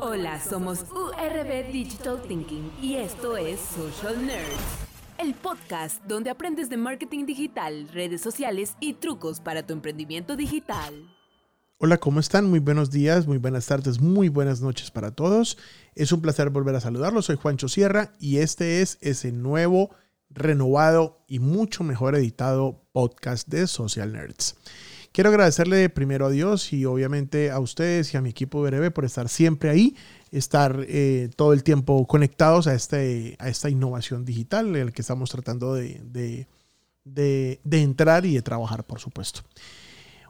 Hola, somos URB Digital Thinking y esto es Social Nerds, el podcast donde aprendes de marketing digital, redes sociales y trucos para tu emprendimiento digital. Hola, ¿cómo están? Muy buenos días, muy buenas tardes, muy buenas noches para todos. Es un placer volver a saludarlos. Soy Juancho Sierra y este es ese nuevo, renovado y mucho mejor editado podcast de Social Nerds. Quiero agradecerle primero a Dios y obviamente a ustedes y a mi equipo BRB por estar siempre ahí, estar eh, todo el tiempo conectados a, este, esta innovación digital en la que estamos tratando de, entrar y de trabajar, por supuesto.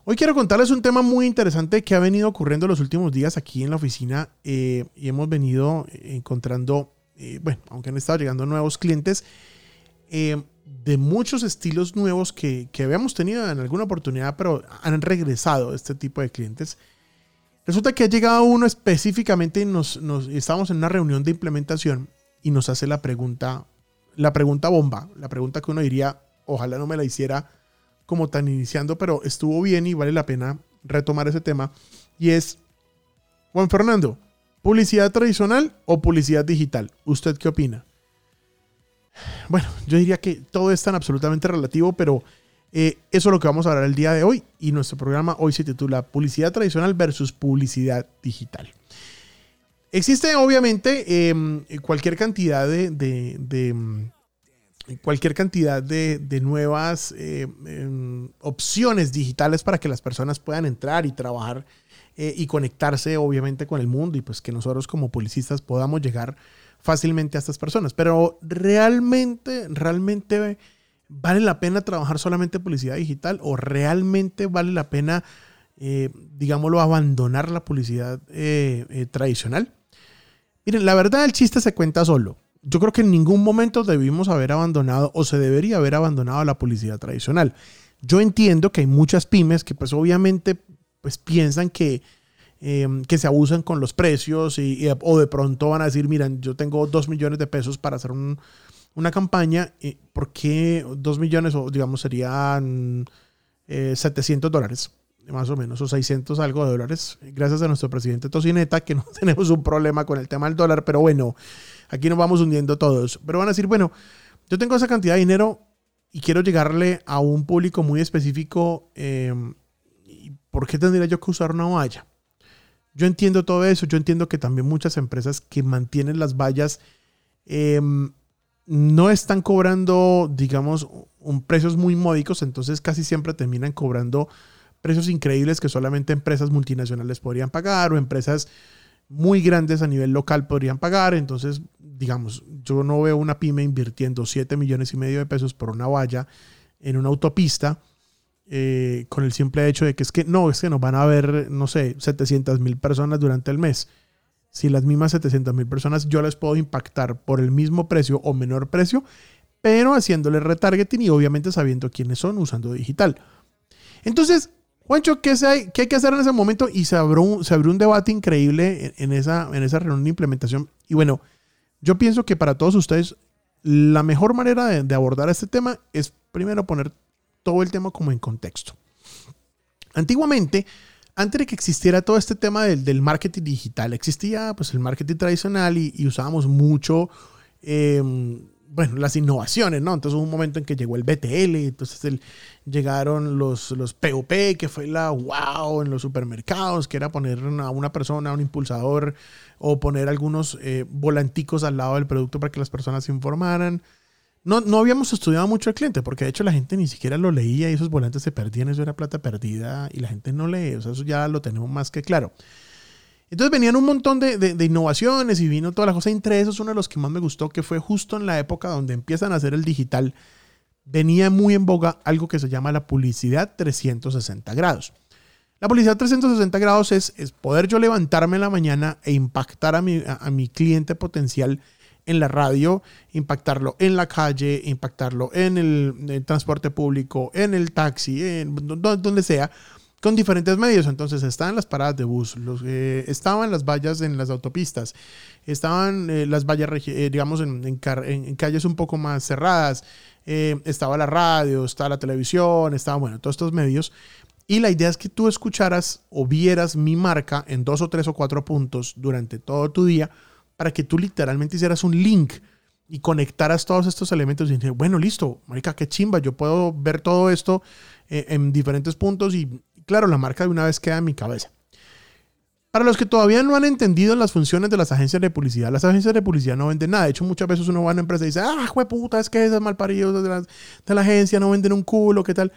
Hoy quiero contarles un tema muy interesante que ha venido ocurriendo los últimos días aquí en la oficina eh, y hemos venido encontrando, eh, bueno, aunque han estado llegando nuevos clientes, de muchos estilos nuevos que, que, habíamos tenido en alguna oportunidad, pero han regresado este tipo de clientes. Resulta que ha llegado uno específicamente y nos, nos, en una reunión de implementación y nos hace la pregunta, la pregunta bomba, la pregunta que uno diría, ojalá no me la hiciera como tan iniciando, pero estuvo bien y vale la pena retomar ese tema. Y es, Juan Fernando, ¿publicidad tradicional o publicidad digital? ¿Usted qué opina? Bueno, yo diría que todo es tan absolutamente relativo, pero eh, eso es lo que vamos a hablar el día de hoy y nuestro programa hoy se titula Publicidad tradicional versus publicidad digital. Existe obviamente em, cualquier cantidad de, em, cualquier cantidad de, nuevas em, opciones digitales para que las personas puedan entrar y trabajar eh, y conectarse obviamente con el mundo y pues que nosotros como publicistas podamos llegar fácilmente a estas personas. Pero realmente, realmente vale la pena trabajar solamente publicidad digital o realmente vale la pena, eh, digámoslo, abandonar la publicidad eh, eh, tradicional. Miren, la verdad el chiste se cuenta solo. Yo creo que en ningún momento debimos haber abandonado o se debería haber abandonado la publicidad tradicional. Yo entiendo que hay muchas pymes que pues obviamente pues piensan que Em, que se abusan con los precios y, o de pronto van a decir, miren, yo tengo dos millones de pesos para hacer una campaña, ¿por qué dos millones o digamos serían 700 eh, dólares? Más o menos, o 600 algo de dólares, gracias a nuestro presidente Tocineta, que no tenemos un problema con el tema del dólar, pero bueno, aquí nos vamos hundiendo todos. Pero van a decir, bueno, yo tengo esa cantidad de dinero y quiero llegarle a un público muy específico, em, ¿por qué tendría yo que usar una valla? Yo entiendo todo eso, yo entiendo que también muchas empresas que mantienen las vallas em, no están cobrando, digamos, un, precios muy módicos, entonces casi siempre terminan cobrando precios increíbles que solamente empresas multinacionales podrían pagar o empresas muy grandes a nivel local podrían pagar. Entonces, digamos, yo no veo una pyme invirtiendo 7 millones y medio de pesos por una valla en una autopista eh, con el simple hecho de que es que no, es que nos van a ver, no sé, 700 mil personas durante el mes. Si las mismas 700 mil personas yo les puedo impactar por el mismo precio o menor precio, pero haciéndole retargeting y obviamente sabiendo quiénes son usando digital. Entonces, Juancho, ¿qué, hay, qué hay que hacer en ese momento? Y se abrió un, se abrió un debate increíble en, esa, en esa reunión de implementación. Y bueno, yo pienso que para todos ustedes, la mejor manera de abordar este tema es primero poner todo el tema como en contexto. Antiguamente, antes de que existiera todo este tema del, marketing digital, existía pues el marketing tradicional y, usábamos mucho, em, bueno, las innovaciones, ¿no? Entonces hubo un momento en que llegó el BTL, entonces llegaron los, los POP, que fue la wow en los supermercados, que era poner a una persona, un impulsador, o poner algunos eh, volanticos al lado del producto para que las personas se informaran no, habíamos estudiado mucho el cliente, porque de hecho la gente ni siquiera lo leía y esos volantes se perdían, eso era plata perdida y la gente no lee, o sea, eso ya lo tenemos más que claro. Entonces venían un montón de, innovaciones y vino toda la cosa. Entre esos, uno de los que más me gustó, que fue justo en la época donde empiezan a hacer el digital, venía muy en boga algo que se llama la publicidad 360 grados. La publicidad 360 grados es, poder yo levantarme en la mañana e impactar a mi, a mi cliente potencial en la radio, impactarlo en la calle, impactarlo en el, transporte público, en el taxi, en donde sea, con diferentes medios. Entonces estaban las paradas de bus, los, eh, estaban las vallas en las autopistas, estaban eh, las vallas, eh, digamos, en, calles un poco más cerradas, estaba la radio, estaba la televisión, estaba, bueno, todos estos medios. Y la idea es que tú escucharas o vieras mi marca en dos o tres o cuatro puntos durante todo tu día para que tú literalmente hicieras un link y conectaras todos estos elementos y dices, bueno, listo, marica, qué chimba, yo puedo ver todo esto eh, en diferentes puntos y claro, la marca de una vez queda en mi cabeza. Para los que todavía no han entendido las funciones de las agencias de publicidad, las agencias de publicidad no venden nada. De hecho, muchas veces uno va a una empresa y dice, ah, puta, es que esas malparidos de de la agencia no venden un culo, ¿qué tal?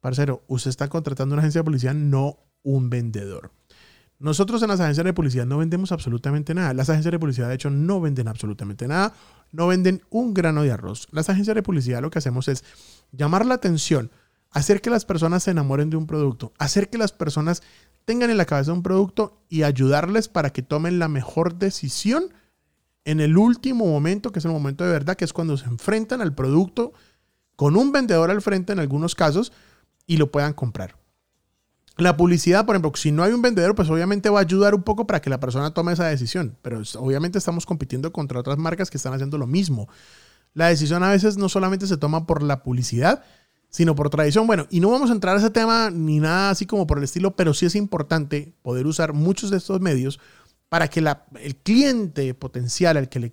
Parcero, usted está contratando una agencia de publicidad, no un vendedor. Nosotros en las agencias de publicidad no vendemos absolutamente nada. Las agencias de publicidad, de hecho, no venden absolutamente nada. No venden un grano de arroz. Las agencias de publicidad lo que hacemos es llamar la atención, hacer que las personas se enamoren de un producto, hacer que las personas tengan en la cabeza un producto y ayudarles para que tomen la mejor decisión en el último momento, que es el momento de verdad, que es cuando se enfrentan al producto con un vendedor al frente en algunos casos y lo puedan comprar. La publicidad, por ejemplo, si no hay un vendedor, pues obviamente va a ayudar un poco para que la persona tome esa decisión, pero obviamente estamos compitiendo contra otras marcas que están haciendo lo mismo. La decisión a veces no solamente se toma por la publicidad, sino por tradición. Bueno, y no vamos a entrar a ese tema ni nada así como por el estilo, pero sí es importante poder usar muchos de estos medios para que el cliente potencial al que le,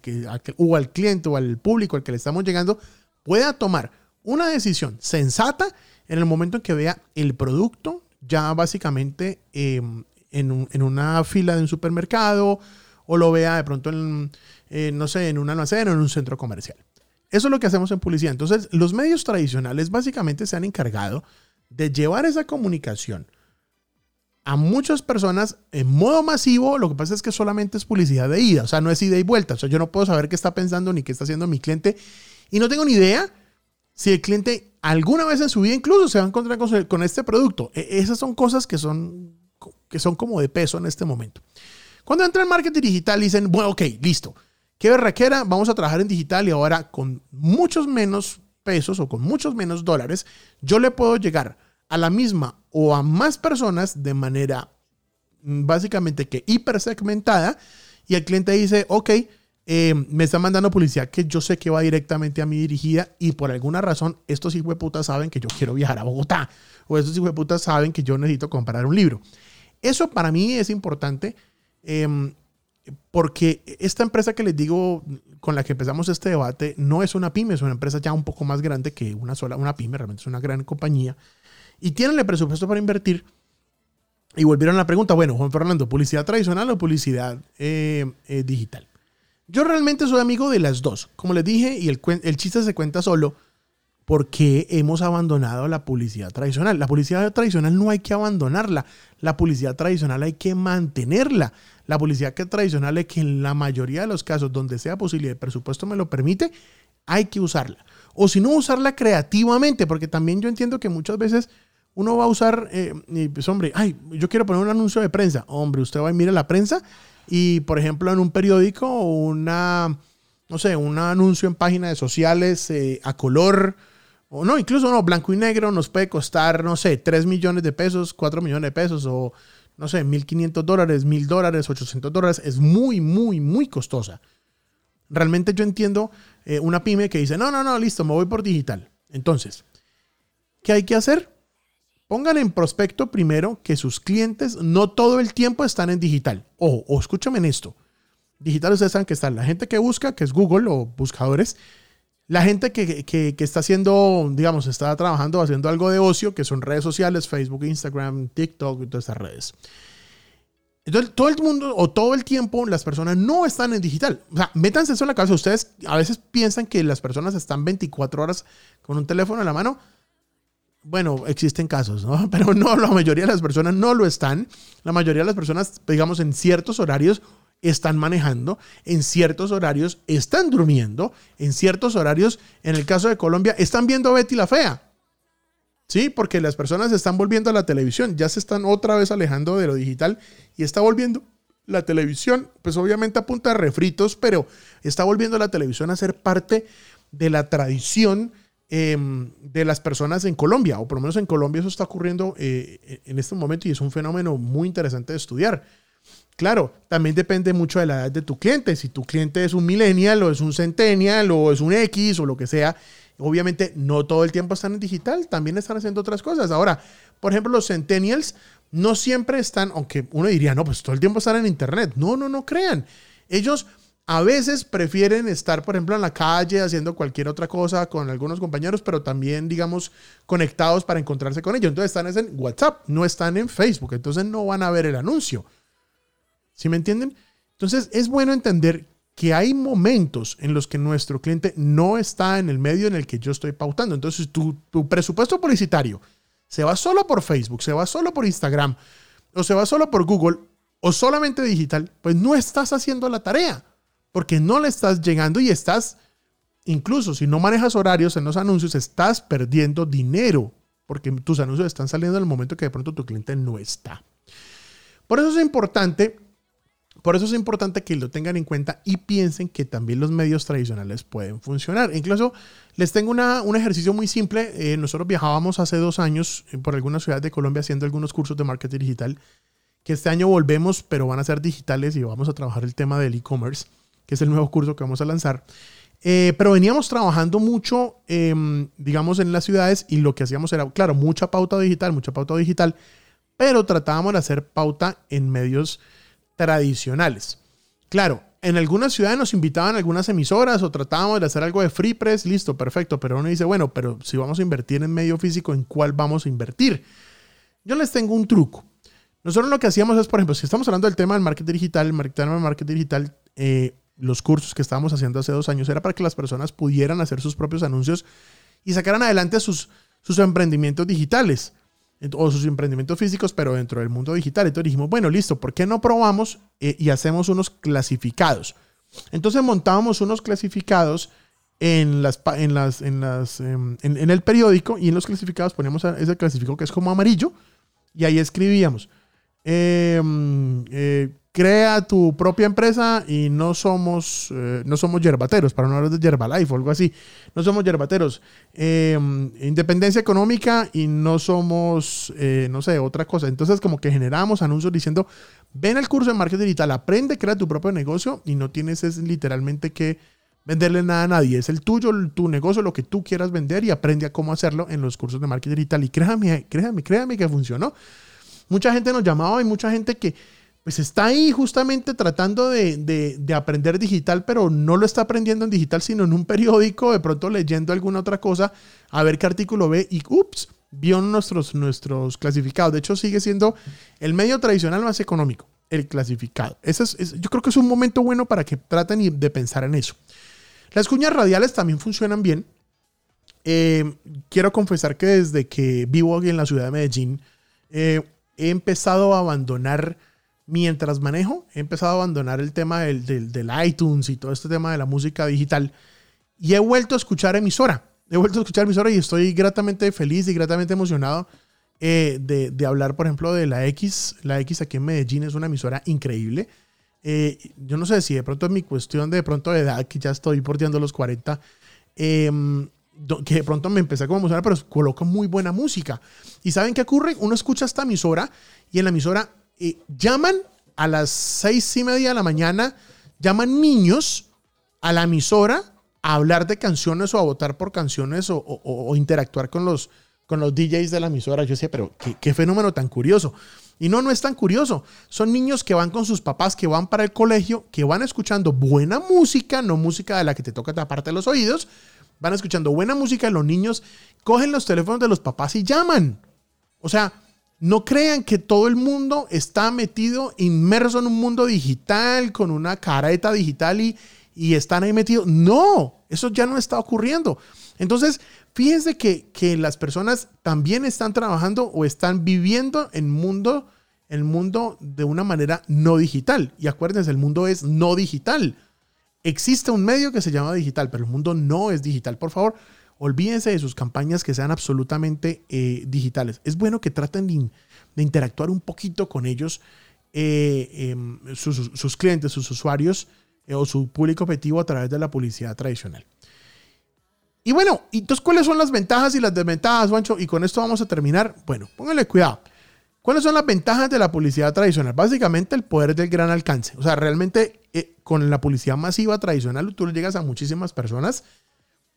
o al cliente o al público al que le estamos llegando pueda tomar una decisión sensata en el momento en que vea el producto ya básicamente em, en, una fila de un supermercado o lo vea de pronto en, no sé, en un almacén o en un centro comercial. Eso es lo que hacemos en publicidad. Entonces, los medios tradicionales básicamente se han encargado de llevar esa comunicación a muchas personas en modo masivo. Lo que pasa es que solamente es publicidad de ida, o sea, no es ida y vuelta. O sea, yo no puedo saber qué está pensando ni qué está haciendo mi cliente y no tengo ni idea si el cliente alguna vez en su vida incluso se va a encontrar con, este producto. E, esas son cosas que son, que son como de peso en este momento. Cuando entra en marketing digital dicen, bueno, ok, listo qué berraquera, vamos a trabajar en digital y ahora con muchos menos pesos o con muchos menos dólares, yo le puedo llegar a la misma o a más personas de manera mm, básicamente que hiper segmentada y el cliente dice, ok, eh, me está mandando publicidad que yo sé que va directamente a mi dirigida y por alguna razón estos hijos de puta saben que yo quiero viajar a Bogotá o estos hijos de puta saben que yo necesito comprar un libro. Eso para mí es importante em, porque esta empresa que les digo con la que empezamos este debate no es una pyme, es una empresa ya un poco más grande que una sola, una pyme, realmente es una gran compañía y tienen el presupuesto para invertir. Y volvieron a la pregunta, bueno, Juan Fernando, ¿publicidad tradicional o publicidad eh, eh, digital? Yo realmente soy amigo de las dos. Como les dije, y el, el chiste se cuenta solo, porque hemos abandonado la publicidad tradicional. La publicidad tradicional no hay que abandonarla. La publicidad tradicional hay que mantenerla. La publicidad que tradicional es que en la mayoría de los casos donde sea posible y el presupuesto me lo permite, hay que usarla. O si no, usarla creativamente, porque también yo entiendo que muchas veces uno va a usar, eh, pues hombre, ay, yo quiero poner un anuncio de prensa. Hombre, usted va y mira la prensa y, por ejemplo, en un periódico una, no sé, un anuncio en páginas sociales eh, a color, o no, incluso no, blanco y negro nos puede costar, no sé, 3 millones de pesos, 4 millones de pesos o no sé, 1.500 dólares, 1.000 dólares, 800 dólares, es muy, muy, muy costosa. Realmente yo entiendo eh, una pyme que dice, no, no, no, listo, me voy por digital. Entonces, ¿qué hay que hacer? Pongan en prospecto primero que sus clientes no todo el tiempo están en digital. O escúchame en esto. Digital ustedes saben que está la gente que busca, que es Google o buscadores, la gente que, está haciendo, digamos, está trabajando, haciendo algo de ocio, que son redes sociales, Facebook, Instagram, TikTok y todas estas redes. Entonces, todo el mundo o todo el tiempo las personas no están en digital. O sea, métanse eso en la cabeza. Ustedes a veces piensan que las personas están 24 horas con un teléfono en la mano. Bueno, existen casos, ¿no? Pero no, la mayoría de las personas no lo están. La mayoría de las personas, digamos, en ciertos horarios están manejando, en ciertos horarios están durmiendo, en ciertos horarios, en el caso de Colombia, están viendo Betty la Fea. Sí, porque las personas están volviendo a la televisión, ya se están otra vez alejando de lo digital y está volviendo la televisión, pues obviamente a punta de refritos, pero está volviendo la televisión a ser parte de la tradición em, de las personas en Colombia, o por lo menos en Colombia eso está ocurriendo eh, en este momento y es un fenómeno muy interesante de estudiar. Claro, también depende mucho de la edad de tu cliente. Si tu cliente es un millennial o es un centennial o es un X o lo que sea, obviamente no todo el tiempo están en digital, también están haciendo otras cosas. Ahora, por ejemplo, los centennials no siempre están, aunque uno diría, no, pues todo el tiempo están en internet. No, no, no crean. Ellos a veces prefieren estar, por ejemplo, en la calle haciendo cualquier otra cosa con algunos compañeros, pero también, digamos, conectados para encontrarse con ellos. Entonces están en WhatsApp, no están en Facebook, entonces no van a ver el anuncio. ¿Sí me entienden? Entonces es bueno entender que hay momentos en los que nuestro cliente no está en el medio en el que yo estoy pautando. Entonces tu, presupuesto publicitario se va solo por Facebook, se va solo por Instagram, o se va solo por Google, o solamente digital, pues no estás haciendo la tarea, porque no le estás llegando y estás, incluso si no manejas horarios en los anuncios, estás perdiendo dinero, porque tus anuncios están saliendo en el momento que de pronto tu cliente no está. Por eso es importante por eso es importante que lo tengan en cuenta y piensen que también los medios tradicionales pueden funcionar. Incluso les tengo un ejercicio muy simple. Eh, nosotros viajábamos hace dos años eh, por algunas ciudades de Colombia haciendo algunos cursos de marketing digital, que este año volvemos, pero van a ser digitales y vamos a trabajar el tema del e-commerce, que es el nuevo curso que vamos a lanzar. Eh, pero veníamos trabajando mucho, em, digamos, en las ciudades y lo que hacíamos era, claro, mucha pauta digital, mucha pauta digital, pero tratábamos de hacer pauta en medios tradicionales. Claro, en algunas ciudades nos invitaban a algunas emisoras o tratábamos de hacer algo de free press, listo, perfecto, pero uno dice, bueno, pero si vamos a invertir en medio físico, ¿en cuál vamos a invertir? Yo les tengo un truco. Nosotros lo que hacíamos es, por ejemplo, si estamos hablando del tema del marketing digital, el marketing digital, eh, los cursos que estábamos haciendo hace dos años era para que las personas pudieran hacer sus propios anuncios y sacaran adelante sus, sus emprendimientos digitales o sus emprendimientos físicos, pero dentro del mundo digital. Entonces dijimos, bueno, listo, ¿por qué no probamos eh, y hacemos unos clasificados? Entonces montábamos unos clasificados en, las, en, las, en, las, em, en, el periódico y en los clasificados poníamos ese clasificado que es como amarillo y ahí escribíamos. Em, eh, crea tu propia empresa y no somos, eh, no somos yerbateros, para no hablar de Yerbalife o algo así. No somos yerbateros. Em, independencia económica y no somos, eh, no sé, otra cosa. Entonces, como que generamos anuncios diciendo: ven al curso de marketing digital, aprende, crea tu propio negocio y no tienes es literalmente que venderle nada a nadie. Es el tuyo, tu negocio, lo que tú quieras vender y aprende a cómo hacerlo en los cursos de marketing digital. Y créame, créame, créame que funcionó. Mucha gente nos llamaba y mucha gente que pues está ahí justamente tratando de, aprender digital, pero no lo está aprendiendo en digital, sino en un periódico, de pronto leyendo alguna otra cosa, a ver qué artículo ve y, ups, vio nuestros, nuestros clasificados. De hecho, sigue siendo el medio tradicional más económico, el clasificado. Ese es, yo creo que es un momento bueno para que traten de pensar en eso. Las cuñas radiales también funcionan bien. Eh, quiero confesar que desde que vivo aquí en la ciudad de Medellín, eh, he empezado a abandonar mientras manejo, he empezado a abandonar el tema del, del, iTunes y todo este tema de la música digital y he vuelto a escuchar emisora. He vuelto a escuchar emisora y estoy gratamente feliz y gratamente emocionado eh, de, de, hablar, por ejemplo, de la X. La X aquí en Medellín es una emisora increíble. Eh, yo no sé si de pronto es mi cuestión de, pronto de edad, que ya estoy porteando los 40, em, que de pronto me empecé a emocionar, pero coloca muy buena música. ¿Y saben qué ocurre? Uno escucha esta emisora y en la emisora llaman a las seis y media de la mañana, llaman niños a la emisora a hablar de canciones o a votar por canciones o, interactuar con los, con los DJs de la emisora. Yo decía, pero ¿qué, fenómeno tan curioso. Y no, no es tan curioso. Son niños que van con sus papás, que van para el colegio, que van escuchando buena música, no música de la que te toca taparte los oídos. Van escuchando buena música los niños cogen los teléfonos de los papás y llaman. O sea, no crean que todo el mundo está metido, inmerso en un mundo digital, con una careta digital y, y están ahí metidos. No, eso ya no está ocurriendo. Entonces, fíjense que, que las personas también están trabajando o están viviendo en mundo, el mundo de una manera no digital. Y acuérdense, el mundo es no digital. Existe un medio que se llama digital, pero el mundo no es digital. Por favor, Olvídense de sus campañas que sean absolutamente eh, digitales. Es bueno que traten de, interactuar un poquito con ellos, eh, em, sus, clientes, sus usuarios eh, o su público objetivo a través de la publicidad tradicional. Y bueno, entonces, ¿cuáles son las ventajas y las desventajas, Juancho? Y con esto vamos a terminar. Bueno, pónganle cuidado. ¿Cuáles son las ventajas de la publicidad tradicional? Básicamente el poder del gran alcance. O sea, realmente con la publicidad masiva tradicional tú llegas a muchísimas personas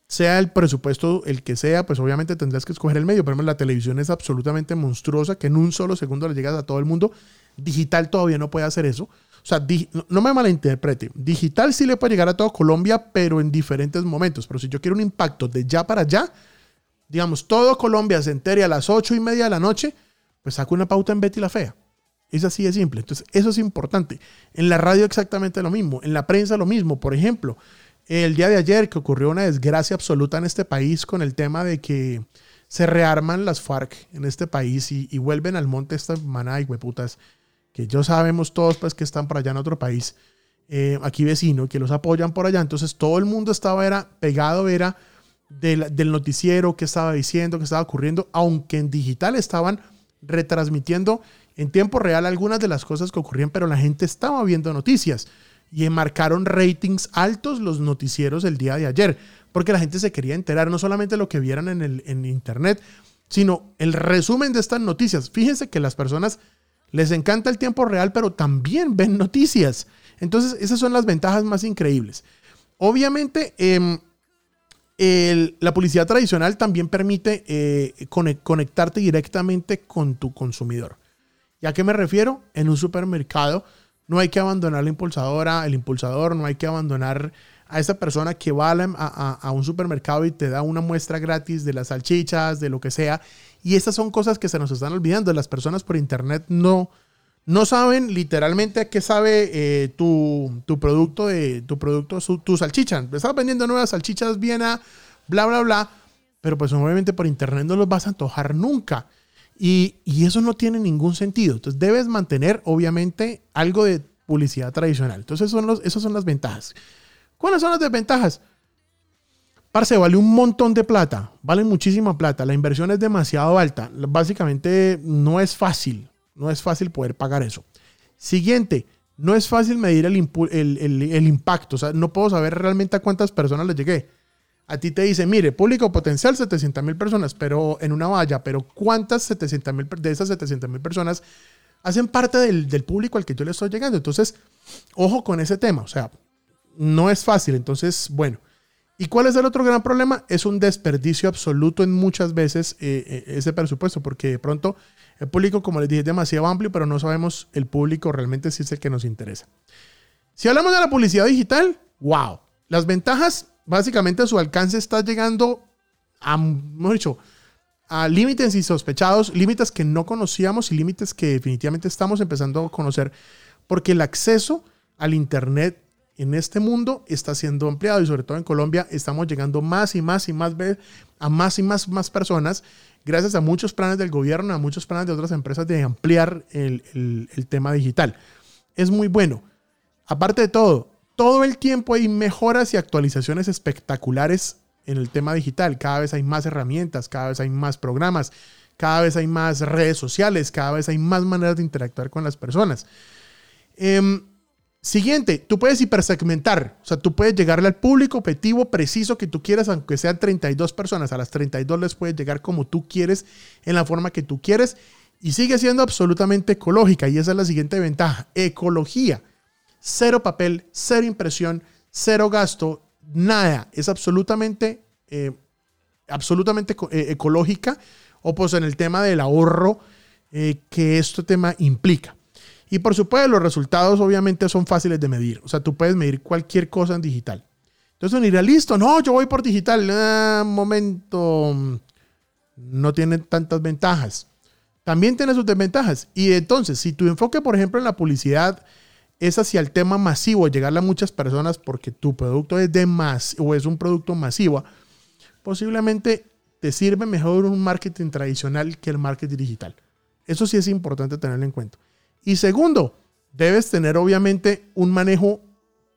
sea el presupuesto el que sea, pues obviamente tendrás que escoger el medio. Por ejemplo, la televisión es absolutamente monstruosa, que en un solo segundo le llegas a todo el mundo. Digital todavía no puede hacer eso. O sea, no me malinterprete. Digital sí le puede llegar a todo Colombia, pero en diferentes momentos. Pero si yo quiero un impacto de ya para allá, digamos, todo Colombia se entere a las ocho y media de la noche, pues saco una pauta en Betty la Fea. Es así de simple. Entonces, eso es importante. En la radio exactamente lo mismo. En la prensa lo mismo. Por ejemplo, el día de ayer que ocurrió una desgracia absoluta en este país con el tema de que se rearman las FARC en este país y, vuelven al monte esta maná y hueputas que ya sabemos todos pues que están por allá en otro país, eh, aquí vecino, que los apoyan por allá. Entonces todo el mundo estaba era, pegado era del, del noticiero, que estaba diciendo, que estaba ocurriendo, aunque en digital estaban retransmitiendo en tiempo real algunas de las cosas que ocurrían, pero la gente estaba viendo noticias y marcaron ratings altos los noticieros el día de ayer, porque la gente se quería enterar no solamente lo que vieran en, el, en internet, sino el resumen de estas noticias. Fíjense que las personas les encanta el tiempo real, pero también ven noticias. Entonces, esas son las ventajas más increíbles. Obviamente, em, la publicidad tradicional también permite eh, conectarte directamente con tu consumidor. ¿Y a qué me refiero? En un supermercado no hay que abandonar la impulsadora, el impulsador, no hay que abandonar a esa persona que va a, un supermercado y te da una muestra gratis de las salchichas, de lo que sea. Y estas son cosas que se nos están olvidando. Las personas por internet no, no saben literalmente a qué sabe eh, tu, producto, de, tu, producto tu salchicha. Estás vendiendo nuevas salchichas Viena, bla, bla, bla. Pero pues obviamente por internet no los vas a antojar nunca. Y, eso no tiene ningún sentido. Entonces debes mantener obviamente algo de publicidad tradicional. Entonces son los, esas son las ventajas. ¿Cuáles son las desventajas? Parce, vale un montón de plata, vale muchísima plata, la inversión es demasiado alta, básicamente no es fácil, no es fácil poder pagar eso. Siguiente, no es fácil medir el, el, impacto, o sea, no puedo saber realmente a cuántas personas le llegué. A ti te dice, mire, público potencial 700 mil personas, pero en una valla, pero ¿cuántas 700 mil de esas 700 mil personas hacen parte del, del público al que yo le estoy llegando? Entonces, ojo con ese tema, o sea, no es fácil, entonces, bueno. ¿Y cuál es el otro gran problema? Es un desperdicio absoluto en muchas veces eh, eh, ese presupuesto, porque de pronto el público, como les dije, es demasiado amplio, pero no sabemos el público realmente si es el que nos interesa. Si hablamos de la publicidad digital, wow. Las ventajas, básicamente su alcance está llegando a, dicho, a límites insospechados, límites que no conocíamos y límites que definitivamente estamos empezando a conocer, porque el acceso al Internet en este mundo está siendo ampliado y sobre todo en Colombia estamos llegando más y más y más a más y más, más personas gracias a muchos planes del gobierno, a muchos planes de otras empresas de ampliar el, el tema digital. Es muy bueno. Aparte de todo, todo el tiempo hay mejoras y actualizaciones espectaculares en el tema digital. Cada vez hay más herramientas, cada vez hay más programas, cada vez hay más redes sociales, cada vez hay más maneras de interactuar con las personas. Eh, Siguiente, tú puedes hipersegmentar, o sea, tú puedes llegarle al público objetivo preciso que tú quieras, aunque sean 32 personas, a las 32 les puedes llegar como tú quieres, en la forma que tú quieres, y sigue siendo absolutamente ecológica, y esa es la siguiente ventaja, ecología, cero papel, cero impresión, cero gasto, nada, es absolutamente, eh, absolutamente eh, ecológica, o pues en el tema del ahorro eh, que este tema implica. Y por supuesto, los resultados obviamente son fáciles de medir. O sea, tú puedes medir cualquier cosa en digital. Entonces uno dirá, listo, no, yo voy por digital. Ah, momento, no tiene tantas ventajas. También tiene sus desventajas. Y entonces, si tu enfoque, por ejemplo, en la publicidad es hacia el tema masivo, llegarle a muchas personas porque tu producto es de más o es un producto masivo, posiblemente te sirve mejor un marketing tradicional que el marketing digital. Eso sí es importante tenerlo en cuenta. Y segundo, debes tener obviamente un manejo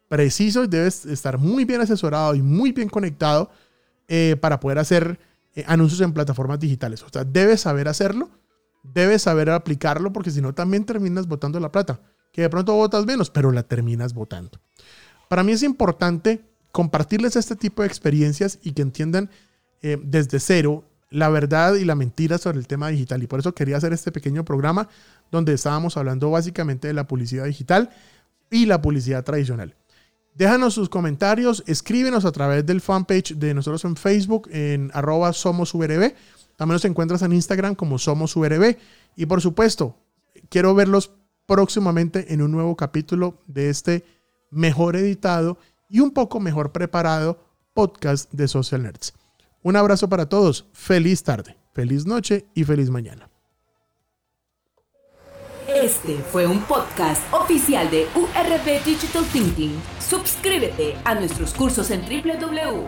preciso y debes estar muy bien asesorado y muy bien conectado eh, para poder hacer eh, anuncios en plataformas digitales. O sea, debes saber hacerlo, debes saber aplicarlo porque si no también terminas botando la plata, que de pronto botas menos, pero la terminas botando. Para mí es importante compartirles este tipo de experiencias y que entiendan eh, desde cero la verdad y la mentira sobre el tema digital. Y por eso quería hacer este pequeño programa donde estábamos hablando básicamente de la publicidad digital y la publicidad tradicional. Déjanos sus comentarios, escríbenos a través del fanpage de nosotros en Facebook, en arroba somos URB. También nos encuentras en Instagram como somos URB. Y por supuesto, quiero verlos próximamente en un nuevo capítulo de este mejor editado y un poco mejor preparado podcast de Social Nerds. Un abrazo para todos, feliz tarde, feliz noche y feliz mañana. Este fue un podcast oficial de URB Digital Thinking. Suscríbete a nuestros cursos en www.urb.com.co.